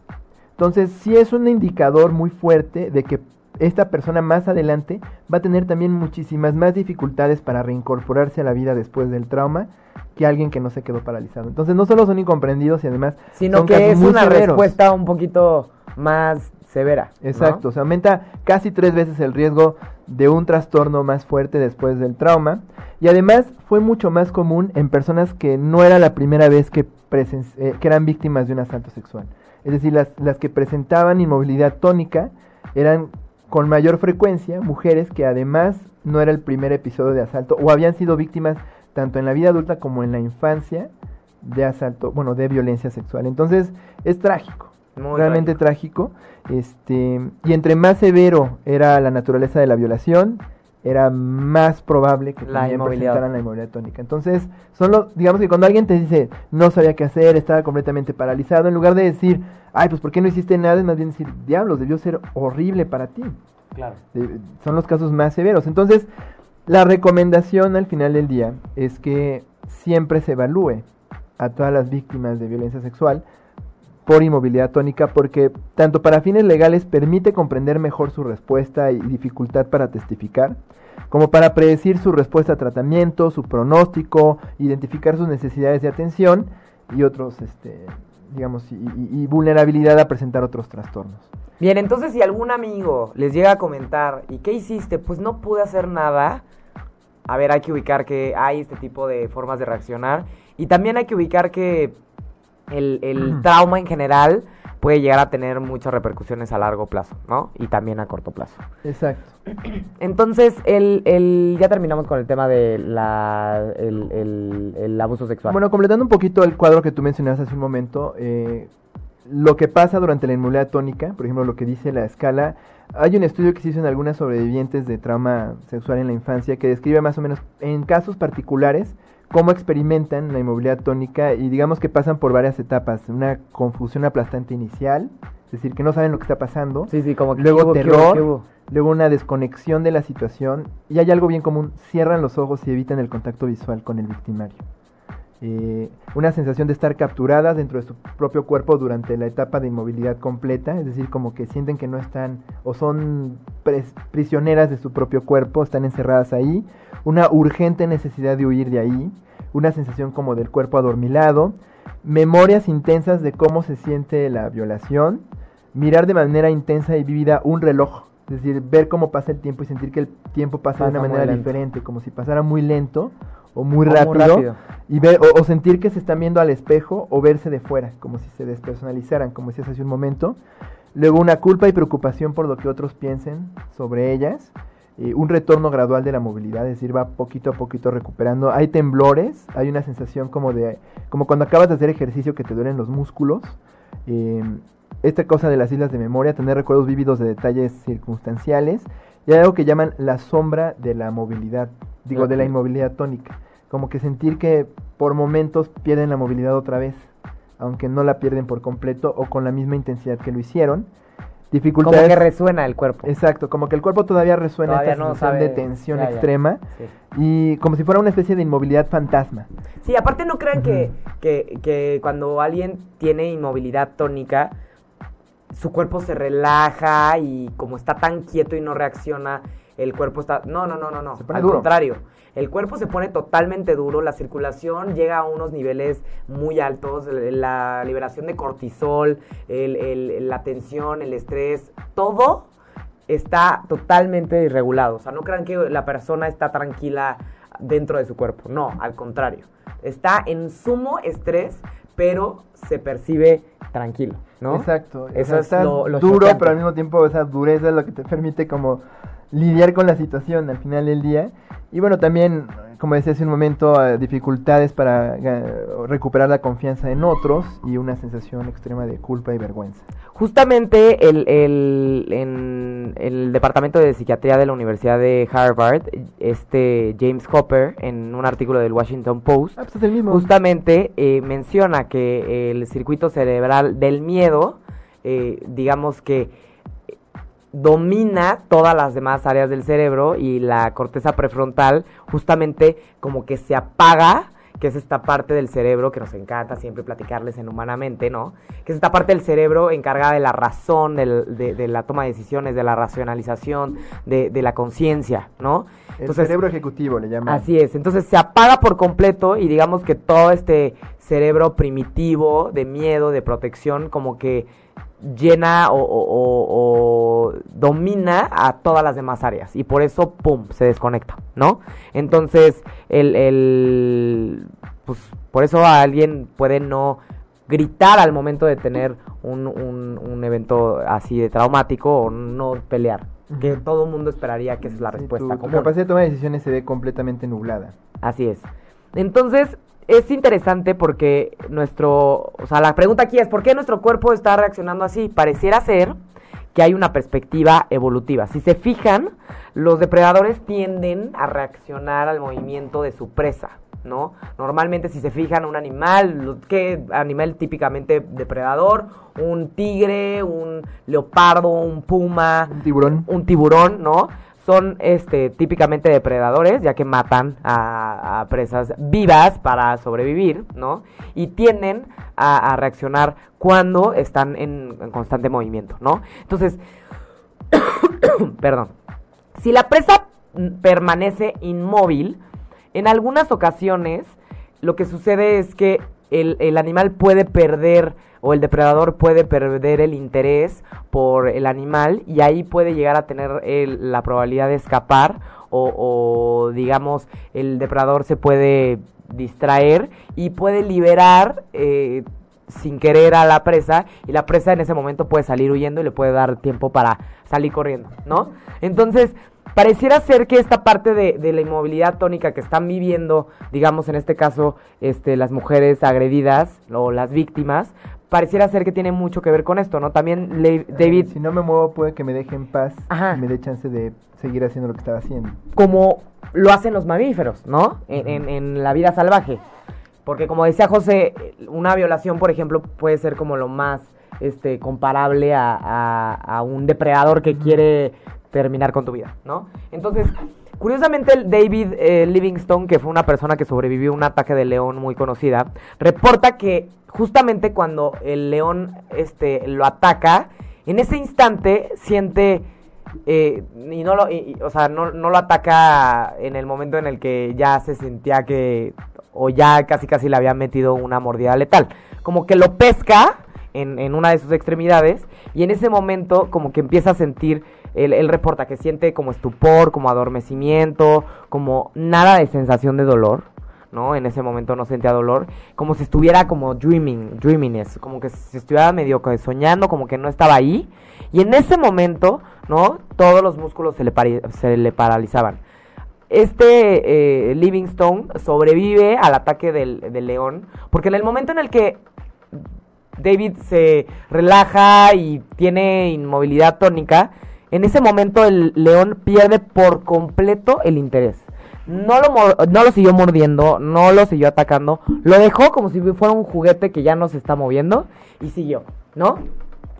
C: Entonces, sí es un indicador muy fuerte de que esta persona más adelante va a tener también muchísimas más dificultades para reincorporarse a la vida después del trauma que alguien que no se quedó paralizado. Entonces, no solo son incomprendidos y además
B: Sino
C: son
B: que es una
C: severos.
B: respuesta un poquito más severa.
C: Exacto, se aumenta casi tres veces el riesgo de un trastorno más fuerte después del trauma. Y además fue mucho más común en personas que no era la primera vez que, eh, que eran víctimas de un asalto sexual. Es decir, las, las que presentaban inmovilidad tónica eran con mayor frecuencia mujeres que además no era el primer episodio de asalto o habían sido víctimas tanto en la vida adulta como en la infancia de asalto, bueno, de violencia sexual. Entonces es trágico
B: Muy
C: realmente trágico. Este, y entre más severo era la naturaleza de la violación, era más probable que
B: La
C: presentaran la inmovilidad tónica. Entonces, son los, digamos que cuando alguien te dice no sabía qué hacer, estaba completamente paralizado, en lugar de decir, ay, pues ¿por qué no hiciste nada? Es más bien decir, diablos, debió ser horrible para ti.
B: Claro.
C: Eh, son los casos más severos. Entonces, la recomendación al final del día es que siempre se evalúe a todas las víctimas de violencia sexual por inmovilidad tónica porque tanto para fines legales permite comprender mejor su respuesta y dificultad para testificar, como para predecir su respuesta a tratamiento, su pronóstico, identificar sus necesidades de atención y otros, este, digamos, vulnerabilidad a presentar otros trastornos.
B: Bien, entonces si algún amigo les llega a comentar, ¿y qué hiciste? Pues no pude hacer nada. A ver, hay que ubicar que hay este tipo de formas de reaccionar. Y también hay que ubicar que el, el trauma en general puede llegar a tener muchas repercusiones a largo plazo, ¿no? Y también a corto plazo.
C: Exacto.
B: Entonces, el, el, ya terminamos con el tema de la, el, el, abuso sexual.
C: Bueno, completando un poquito el cuadro que tú mencionabas hace un momento, eh, lo que pasa durante la inmovilidad tónica, por ejemplo, lo que dice la escala, hay un estudio que se hizo en algunas sobrevivientes de trauma sexual en la infancia que describe más o menos en casos particulares cómo experimentan la inmovilidad tónica y digamos que pasan por varias etapas, una confusión aplastante inicial, es decir, que no saben lo que está pasando,
B: sí, sí, como que
C: luego
B: ¿qué hubo, qué hubo,
C: terror,
B: hubo?
C: luego una desconexión de la situación y hay algo bien común, cierran los ojos y evitan el contacto visual con el victimario. Eh, una sensación de estar capturadas dentro de su propio cuerpo durante la etapa de inmovilidad completa, es decir, como que sienten que no están o son prisioneras de su propio cuerpo, están encerradas ahí, una urgente necesidad de huir de ahí, una sensación como del cuerpo adormilado, memorias intensas de cómo se siente la violación, mirar de manera intensa y vívida un reloj, es decir, ver cómo pasa el tiempo y sentir que el tiempo pasa, de
B: Pasa
C: una
B: muy
C: manera diferente, como si pasara muy lento o muy
B: O
C: rápido, y ver o, o sentir que se están viendo al espejo o verse de fuera, como si se despersonalizaran, como decías hace un momento. Luego una culpa y preocupación por lo que otros piensen sobre ellas. eh, un retorno gradual de la movilidad, es decir, va poquito a poquito recuperando. Hay temblores, hay una sensación como de, como cuando acabas de hacer ejercicio que te duelen los músculos. eh, esta cosa de las islas de memoria, tener recuerdos vívidos de detalles circunstanciales. Y hay algo que llaman la sombra de la movilidad, digo, de la inmovilidad tónica. Como que sentir que por momentos pierden la movilidad otra vez, aunque no la pierden por completo o con la misma intensidad que lo hicieron.
B: Como
C: Dificultades.
B: que resuena el cuerpo.
C: Exacto, como que el cuerpo todavía resuena
B: Todavía
C: esta
B: no
C: sensación
B: sabe-
C: de tensión
B: ya, ya.
C: extrema
B: Sí.
C: y como si fuera una especie de inmovilidad fantasma.
B: Sí, aparte no crean que, que, que cuando alguien tiene inmovilidad tónica, su cuerpo se relaja y como está tan quieto y no reacciona, el cuerpo está... No, no, no, no, no. Al
C: duro.
B: contrario, el cuerpo se pone totalmente duro, la circulación llega a unos niveles muy altos, la liberación de cortisol, el- el- la tensión, el estrés, todo está totalmente irregulado. O sea, no crean que la persona está tranquila dentro de su cuerpo. No, al contrario. Está en sumo estrés, pero se percibe tranquilo, ¿no?
C: Exacto. o
B: Eso
C: sea,
B: es lo- lo
C: duro,
B: chocante.
C: pero al mismo tiempo esa dureza es lo que te permite como lidiar con la situación al final del día. Y bueno, también, como decía hace un momento, eh, dificultades para eh, recuperar la confianza en otros y una sensación extrema de culpa y vergüenza.
B: Justamente el, el- en el departamento de psiquiatría de la Universidad de Harvard, este James Hopper, en un artículo del Washington Post,
C: Ah, pues es el mismo.
B: justamente eh, menciona que el circuito cerebral del miedo, eh, digamos que domina todas las demás áreas del cerebro y la corteza prefrontal justamente como que se apaga, que es esta parte del cerebro que nos encanta siempre platicarles en humanamente, ¿no? Que es esta parte del cerebro encargada de la razón, del- de, de la toma de decisiones, de la racionalización, de, de la conciencia, ¿no?
C: el cerebro ejecutivo le llaman.
B: Así es, entonces se apaga por completo y digamos que todo este cerebro primitivo de miedo, de protección, como que llena o, o- o- o domina a todas las demás áreas y por eso, ¡pum!, se desconecta, ¿no? Entonces, el, el pues por eso alguien puede no gritar al momento de tener un, un- un evento así de traumático o no pelear, que todo el mundo esperaría que esa es la respuesta
C: tu, capacidad de toma de decisiones se ve completamente nublada.
B: Así es. Entonces, es interesante porque nuestro, o sea, la pregunta aquí es, ¿por qué nuestro cuerpo está reaccionando así? Pareciera ser que hay una perspectiva evolutiva. Si se fijan, los depredadores tienden a reaccionar al movimiento de su presa, ¿no? Normalmente si se fijan un animal, ¿qué animal típicamente depredador? Un tigre, un leopardo, un puma,
C: Un tiburón.
B: un tiburón, ¿no? Son este típicamente depredadores, ya que matan a, presas vivas para sobrevivir, ¿no? Y tienden a, reaccionar cuando están en, constante movimiento, ¿no? Entonces, perdón. Si la presa permanece inmóvil, en algunas ocasiones lo que sucede es que el, el animal puede perder o el depredador puede perder el interés por el animal y ahí puede llegar a tener el- la probabilidad de escapar o, o, digamos el depredador se puede distraer y puede liberar eh, sin querer a la presa y la presa en ese momento puede salir huyendo y le puede dar tiempo para salir corriendo, ¿no? Entonces, pareciera ser que esta parte de, de la inmovilidad tónica que están viviendo, digamos en este caso, este, las mujeres agredidas o las víctimas, pareciera ser que tiene mucho que ver con esto, ¿no? También Le- David,
C: Si no me muevo, puede que me deje en paz
B: Ajá.
C: y me dé chance de seguir haciendo lo que estaba haciendo.
B: como lo hacen los mamíferos, ¿no? En, en- en la vida salvaje. Porque como decía José, una violación, por ejemplo, puede ser como lo más este, comparable a, a- a un depredador que quiere terminar con tu vida, ¿no? Entonces, curiosamente, el David eh, Livingstone, que fue una persona que sobrevivió a un ataque de león muy conocida, reporta que justamente cuando el león este, lo ataca, en ese instante siente eh, y no lo, o sea, no, no lo ataca en el momento en el que ya se sentía que, o ya casi casi le había metido una mordida letal. Como que lo pesca en, en una de sus extremidades y en ese momento como que empieza a sentir, él, reporta que siente como estupor, como adormecimiento, como nada de sensación de dolor. ¿no? En ese momento no sentía dolor, como si estuviera como dreaming, dreaminess, como que si estuviera medio soñando, como que no estaba ahí. Y en ese momento, ¿no? Todos los músculos se le, se le paralizaban. Este eh, Livingstone sobrevive al ataque del león, porque en el momento en el que David se relaja y tiene inmovilidad tónica, en ese momento el león pierde por completo el interés. No lo, no lo siguió mordiendo, no lo siguió atacando, lo dejó como si fuera un juguete que ya no se está moviendo y siguió, ¿no?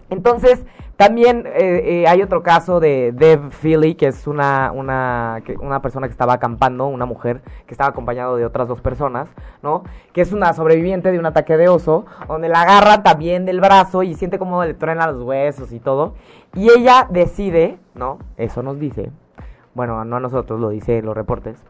B: Entonces, también eh, eh, hay otro caso de Deb Philly, que es una, una, que- una persona que estaba acampando, una mujer que estaba acompañado de otras dos personas, ¿no? Que es una sobreviviente de un ataque de oso, donde la agarra también del brazo y siente como le truena los huesos y todo. Y ella decide, ¿no? Eso nos dice, bueno, no a nosotros, lo dice los reportes,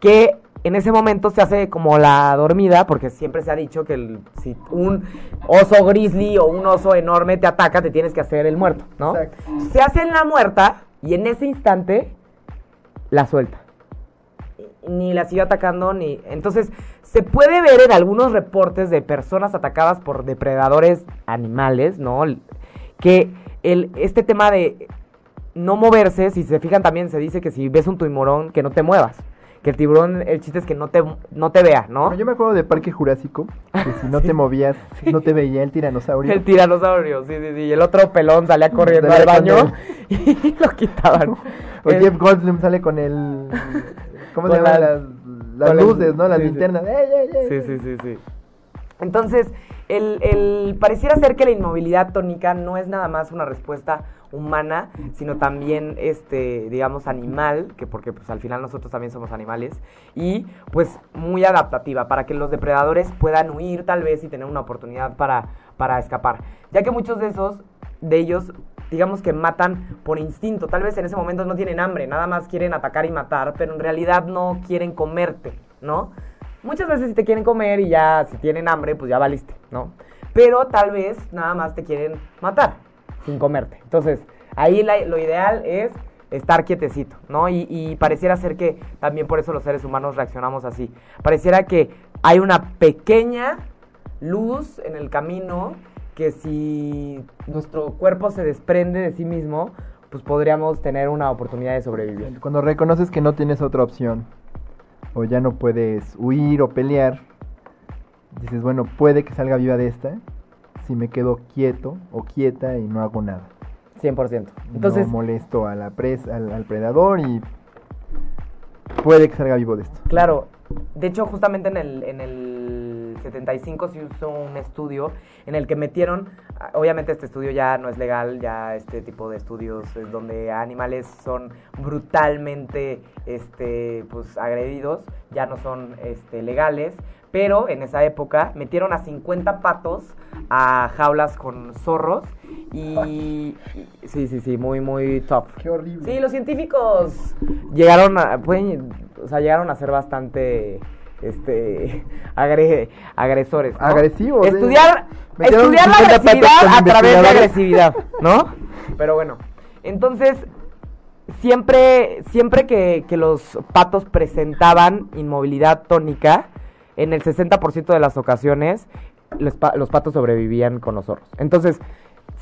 B: que en ese momento se hace como la dormida, porque siempre se ha dicho que el- si un oso grizzly o un oso enorme te ataca, te tienes que hacer el muerto, ¿no?
C: Exacto.
B: Se hace en la muerta y en ese instante la suelta. Ni la sigue atacando, ni... Entonces, se puede ver en algunos reportes de personas atacadas por depredadores animales, ¿no? Que el, este tema de no moverse, si se fijan también se dice que si ves un tiburón, que no te muevas. Que el tiburón, el chiste es que no te, no te vea, ¿no?
C: Bueno, yo me acuerdo de Parque Jurásico, que si no te movías, no te veía el tiranosaurio.
B: El tiranosaurio, sí, sí, sí. Y el otro pelón salía corriendo
C: Salía
B: al baño y lo quitaban.
C: O
B: El-
C: Jeff Goldblum sale con el... ¿Cómo se
B: Con
C: llaman
B: las-
C: luces, no? Las
B: sí,
C: linternas.
B: Sí, sí, sí, sí. Entonces, el, el- pareciera ser que la inmovilidad tónica no es nada más una respuesta humana, sino también, este, digamos, animal, que porque pues al final nosotros también somos animales, y pues muy adaptativa, para que los depredadores puedan huir tal vez y tener una oportunidad para, para escapar. Ya que muchos de esos, de ellos, digamos que matan por instinto, tal vez en ese momento no tienen hambre, nada más quieren atacar y matar, pero en realidad no quieren comerte, ¿no? Muchas veces si te quieren comer y ya si tienen hambre, pues ya valiste, ¿no? Pero tal vez nada más te quieren matar sin comerte. Entonces, ahí lo ideal es estar quietecito, ¿no? Y, y pareciera ser que también por eso los seres humanos reaccionamos así. Pareciera que hay una pequeña luz en el camino que si nuestro cuerpo se desprende de sí mismo, pues podríamos tener una oportunidad de sobrevivir.
C: Cuando reconoces que no tienes otra opción, o ya no puedes huir o pelear, dices, bueno, puede que salga viva de esta si me quedo quieto o quieta y no hago nada.
B: 100%. Entonces,
C: no molesto a la presa, al, al predador y puede que salga vivo de esto.
B: Claro, de hecho justamente en el, en el 75 se usó un estudio en el que metieron, obviamente este estudio ya no es legal, ya este tipo de estudios es donde animales son brutalmente este, pues, agredidos, ya no son este, legales, pero en esa época metieron a 50 patos a jaulas con zorros y... sí, sí, sí, muy, muy tough.
C: Qué horrible.
B: Sí, los científicos llegaron a, pueden, o sea, llegaron a ser bastante este agresores.
C: Agresivos.
B: ¿eh? Estudiar, estudiar la agresividad a través de agresividad, ¿no? Pero bueno, entonces siempre, siempre que, que los patos presentaban inmovilidad tónica, en el 60% de las ocasiones los, patos sobrevivían con los zorros. Entonces,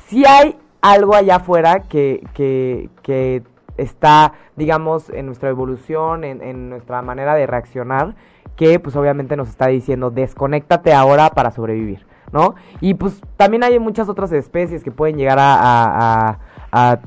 B: si hay algo allá afuera que, que, que está, digamos, en nuestra evolución, en, en, nuestra manera de reaccionar, que pues obviamente nos está diciendo, desconéctate ahora para sobrevivir, ¿no? Y pues también hay muchas otras especies que pueden llegar a, a, a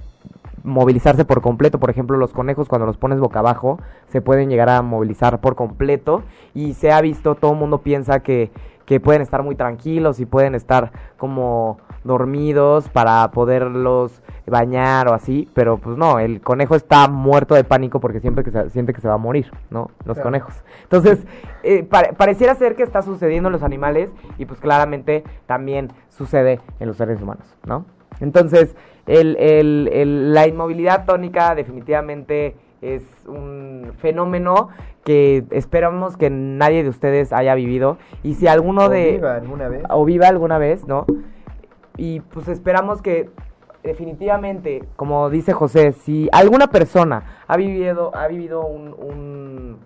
B: movilizarse por completo. Por ejemplo, los conejos cuando los pones boca abajo se pueden llegar a movilizar por completo y se ha visto, todo el mundo piensa que, que pueden estar muy tranquilos y pueden estar como dormidos para poderlos bañar o así, pero pues no, el conejo está muerto de pánico porque siempre que se, siente que se va a morir, ¿no? Los claro. conejos. Entonces, eh, pare, pareciera ser que está sucediendo en los animales y pues claramente también sucede en los seres humanos, ¿no? Entonces, el, el, el, la inmovilidad tónica definitivamente es un fenómeno que esperamos que nadie de ustedes haya vivido. Y si alguno
C: o
B: de
C: viva alguna vez.
B: o viva alguna vez no y pues esperamos que definitivamente como dice José si alguna persona ha vivido ha vivido un, un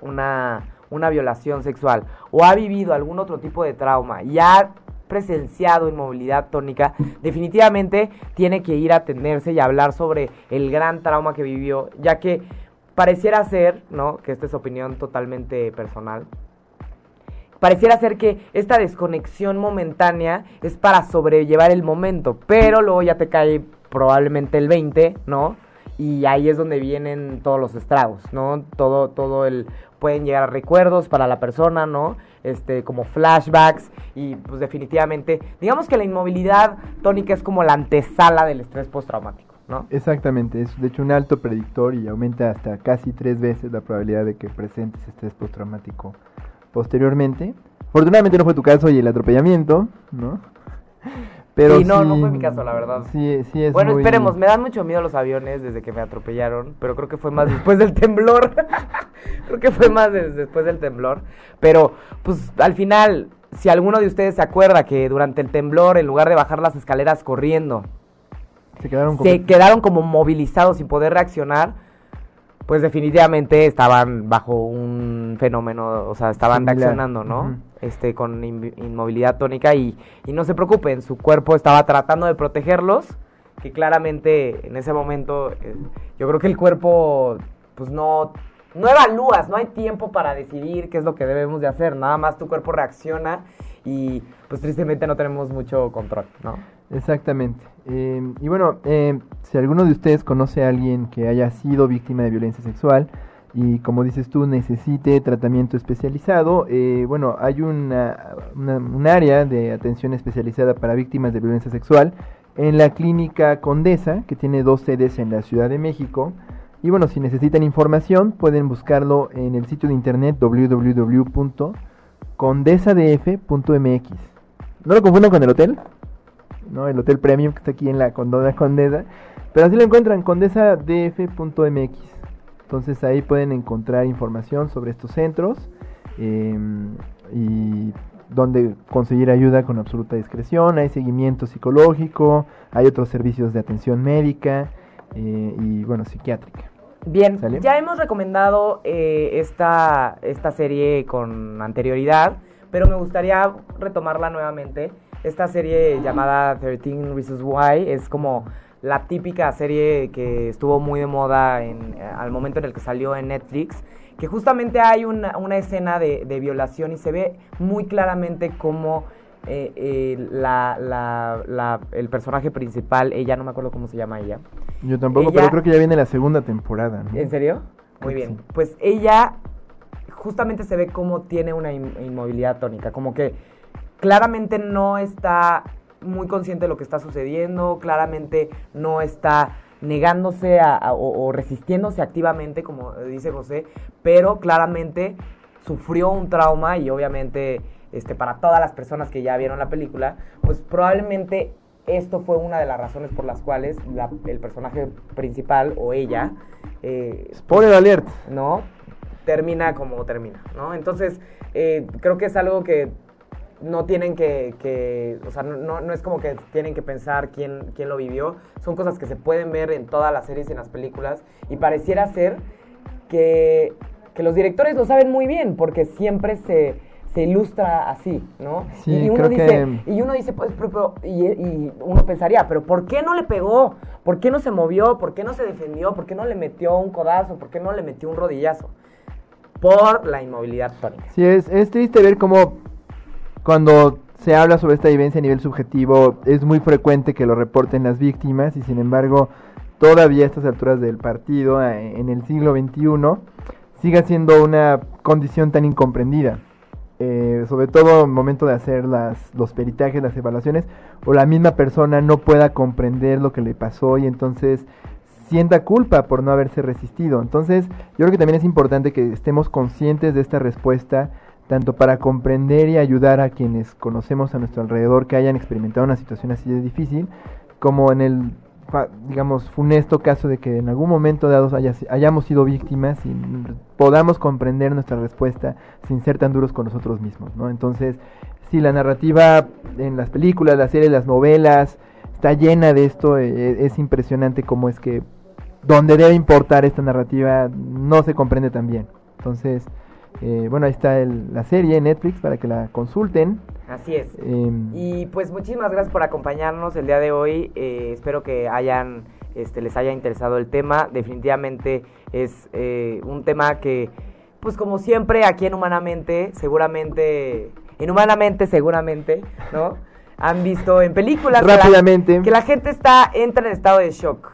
B: una una violación sexual o ha vivido algún otro tipo de trauma y ha presenciado inmovilidad tónica, definitivamente tiene que ir a atenderse y hablar sobre el gran trauma que vivió, ya que pareciera ser, ¿no? Que esta es opinión totalmente personal. Pareciera ser que esta desconexión momentánea es para sobrellevar el momento, pero luego ya te cae probablemente el 20, ¿no? Y ahí es donde vienen todos los estragos, ¿no? Todo, todo el pueden llegar recuerdos para la persona, ¿no? Este, como flashbacks y pues definitivamente, digamos que la inmovilidad tónica es como la antesala del estrés postraumático, ¿no?
C: Exactamente, es de hecho un alto predictor y aumenta hasta casi tres veces la probabilidad de que presentes estrés postraumático posteriormente. Afortunadamente no fue tu caso y el atropellamiento, ¿no?
B: Pero sí, no, sí, no fue mi caso, la verdad.
C: Sí, sí es
B: Bueno,
C: muy...
B: esperemos, me dan mucho miedo los aviones desde que me atropellaron, pero creo que fue más después del temblor. creo que fue más de, después del temblor. Pero, pues, al final, si alguno de ustedes se acuerda que durante el temblor, en lugar de bajar las escaleras corriendo,
C: se quedaron
B: como, se quedaron como movilizados sin poder reaccionar, pues definitivamente estaban bajo un fenómeno, o sea, estaban
C: Similar.
B: reaccionando, ¿no? Este, con in- inmovilidad tónica y, y no se preocupen, su cuerpo estaba tratando de protegerlos, que claramente en ese momento eh, yo creo que el cuerpo, pues no, no evalúas, no hay tiempo para decidir qué es lo que debemos de hacer, nada más tu cuerpo reacciona y pues tristemente no tenemos mucho control, ¿no?
C: Exactamente. Eh, y bueno, eh, si alguno de ustedes conoce a alguien que haya sido víctima de violencia sexual y como dices tú necesite tratamiento especializado, eh, bueno, hay un área de atención especializada para víctimas de violencia sexual en la clínica Condesa, que tiene dos sedes en la Ciudad de México. Y bueno, si necesitan información, pueden buscarlo en el sitio de internet www.condesadf.mx. No lo confundan con el hotel, ¿no? El hotel premium que está aquí en la Condona Condesa. Pero así lo encuentran, condesadf.mx. Entonces ahí pueden encontrar información sobre estos centros eh, y donde conseguir ayuda con absoluta discreción. Hay seguimiento psicológico, hay otros servicios de atención médica eh, y bueno, psiquiátrica.
B: Bien,
C: ¿Sale?
B: ya hemos recomendado eh, esta, esta serie con anterioridad, pero me gustaría retomarla nuevamente. Esta serie llamada 13 Reasons Why es como la típica serie que estuvo muy de moda en, eh, al momento en el que salió en Netflix, que justamente hay una, una escena de, de violación y se ve muy claramente cómo eh, eh, la, la, la- el personaje principal, ella, no me acuerdo cómo se llama ella,
C: Yo tampoco,
B: Ella-
C: pero creo que ya viene la segunda temporada. ¿no?
B: ¿En serio? Muy bien.
C: sí.
B: Pues ella justamente se ve como tiene una in- inmovilidad tónica, como que claramente no está muy consciente de lo que está sucediendo, claramente no está negándose a- a- o, o resistiéndose activamente, como dice José, pero claramente sufrió un trauma y obviamente este, para todas las personas que ya vieron la película, pues probablemente esto fue una de las razones por las cuales la- el personaje principal o ella, eh,
C: Spoiler alert.
B: ¿no? termina como termina, ¿no? Entonces, eh, creo que es algo que no tienen que, que o sea, no, no, es como que tienen que pensar quién, quién lo vivió, son cosas que se pueden ver en todas las series y en las películas, y pareciera ser que, que los directores lo saben muy bien, porque siempre se, se ilustra así, ¿no?
C: Sí,
B: y, uno
C: creo
B: dice,
C: que-
B: y uno dice, pues, pero- pero- y, y uno pensaría, pero ¿por qué no le pegó? ¿Por qué no se movió? ¿Por qué no se defendió? ¿Por qué no le metió un codazo? ¿Por qué no le metió un rodillazo? Por la inmovilidad tónica.
C: Sí, es, es triste ver cómo cuando se habla sobre esta vivencia a nivel subjetivo es muy frecuente que lo reporten las víctimas y sin embargo todavía a estas alturas del partido, eh, en el siglo XXI, sigue siendo una condición tan incomprendida. Eh, sobre todo en el momento de hacer las, los peritajes, las evaluaciones, o la misma persona no pueda comprender lo que le pasó y entonces sienta culpa por no haberse resistido. Entonces, yo creo que también es importante que estemos conscientes de esta respuesta, tanto para comprender y ayudar a quienes conocemos a nuestro alrededor que hayan experimentado una situación así de difícil, como en el, digamos, funesto caso de que en algún momento dado haya- hayamos sido víctimas y podamos comprender nuestra respuesta sin ser tan duros con nosotros mismos, ¿no? Entonces, sí, la narrativa en las películas, las series, las novelas, está llena de esto, eh, es impresionante cómo es que donde debe importar esta narrativa no se comprende tan bien. Entonces, eh, bueno, ahí está el- la serie en Netflix para que la consulten.
B: Así es.
C: Em,
B: Y pues muchísimas gracias por acompañarnos el día de hoy. Eh, espero que hayan, este, les haya interesado el tema. Definitivamente es eh, un tema que, pues como siempre aquí en Humanamente, seguramente, en Humanamente seguramente, ¿no? Han visto en películas que la-
C: Rápidamente.
B: que la gente está entra en estado de shock.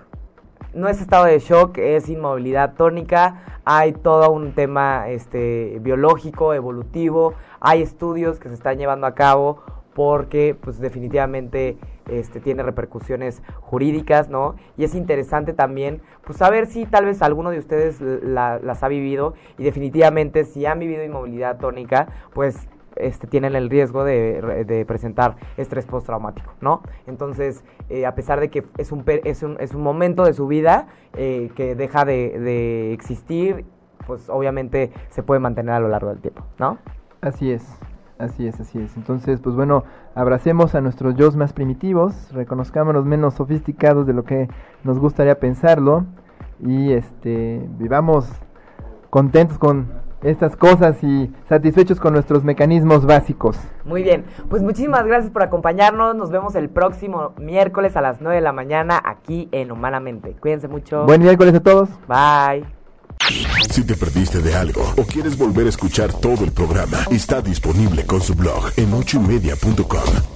B: No es estado de shock, es inmovilidad tónica. Hay todo un tema este, biológico, evolutivo. Hay estudios que se están llevando a cabo porque pues definitivamente este, tiene repercusiones jurídicas, ¿no? Y es interesante también pues saber si tal vez alguno de ustedes la- las ha vivido y definitivamente si han vivido inmovilidad tónica, pues este, tienen el riesgo de, de presentar estrés postraumático, ¿no? Entonces, eh, a pesar de que es un, es un, es un momento de su vida eh, que deja de, de existir, pues obviamente se puede mantener a lo largo del tiempo, ¿no?
C: Así es, así es, así es. Entonces, pues bueno, abracemos a nuestros yo más primitivos, reconozcámonos menos sofisticados de lo que nos gustaría pensarlo y este vivamos contentos con estas cosas y satisfechos con nuestros mecanismos básicos.
B: Muy bien, pues muchísimas gracias por acompañarnos. Nos vemos el próximo miércoles a las 9 de la mañana aquí en Humanamente. Cuídense mucho.
C: Buen miércoles a todos.
B: Bye.
A: Si te perdiste de algo o quieres volver a escuchar todo el programa, está disponible con su blog en ochoymedia.com.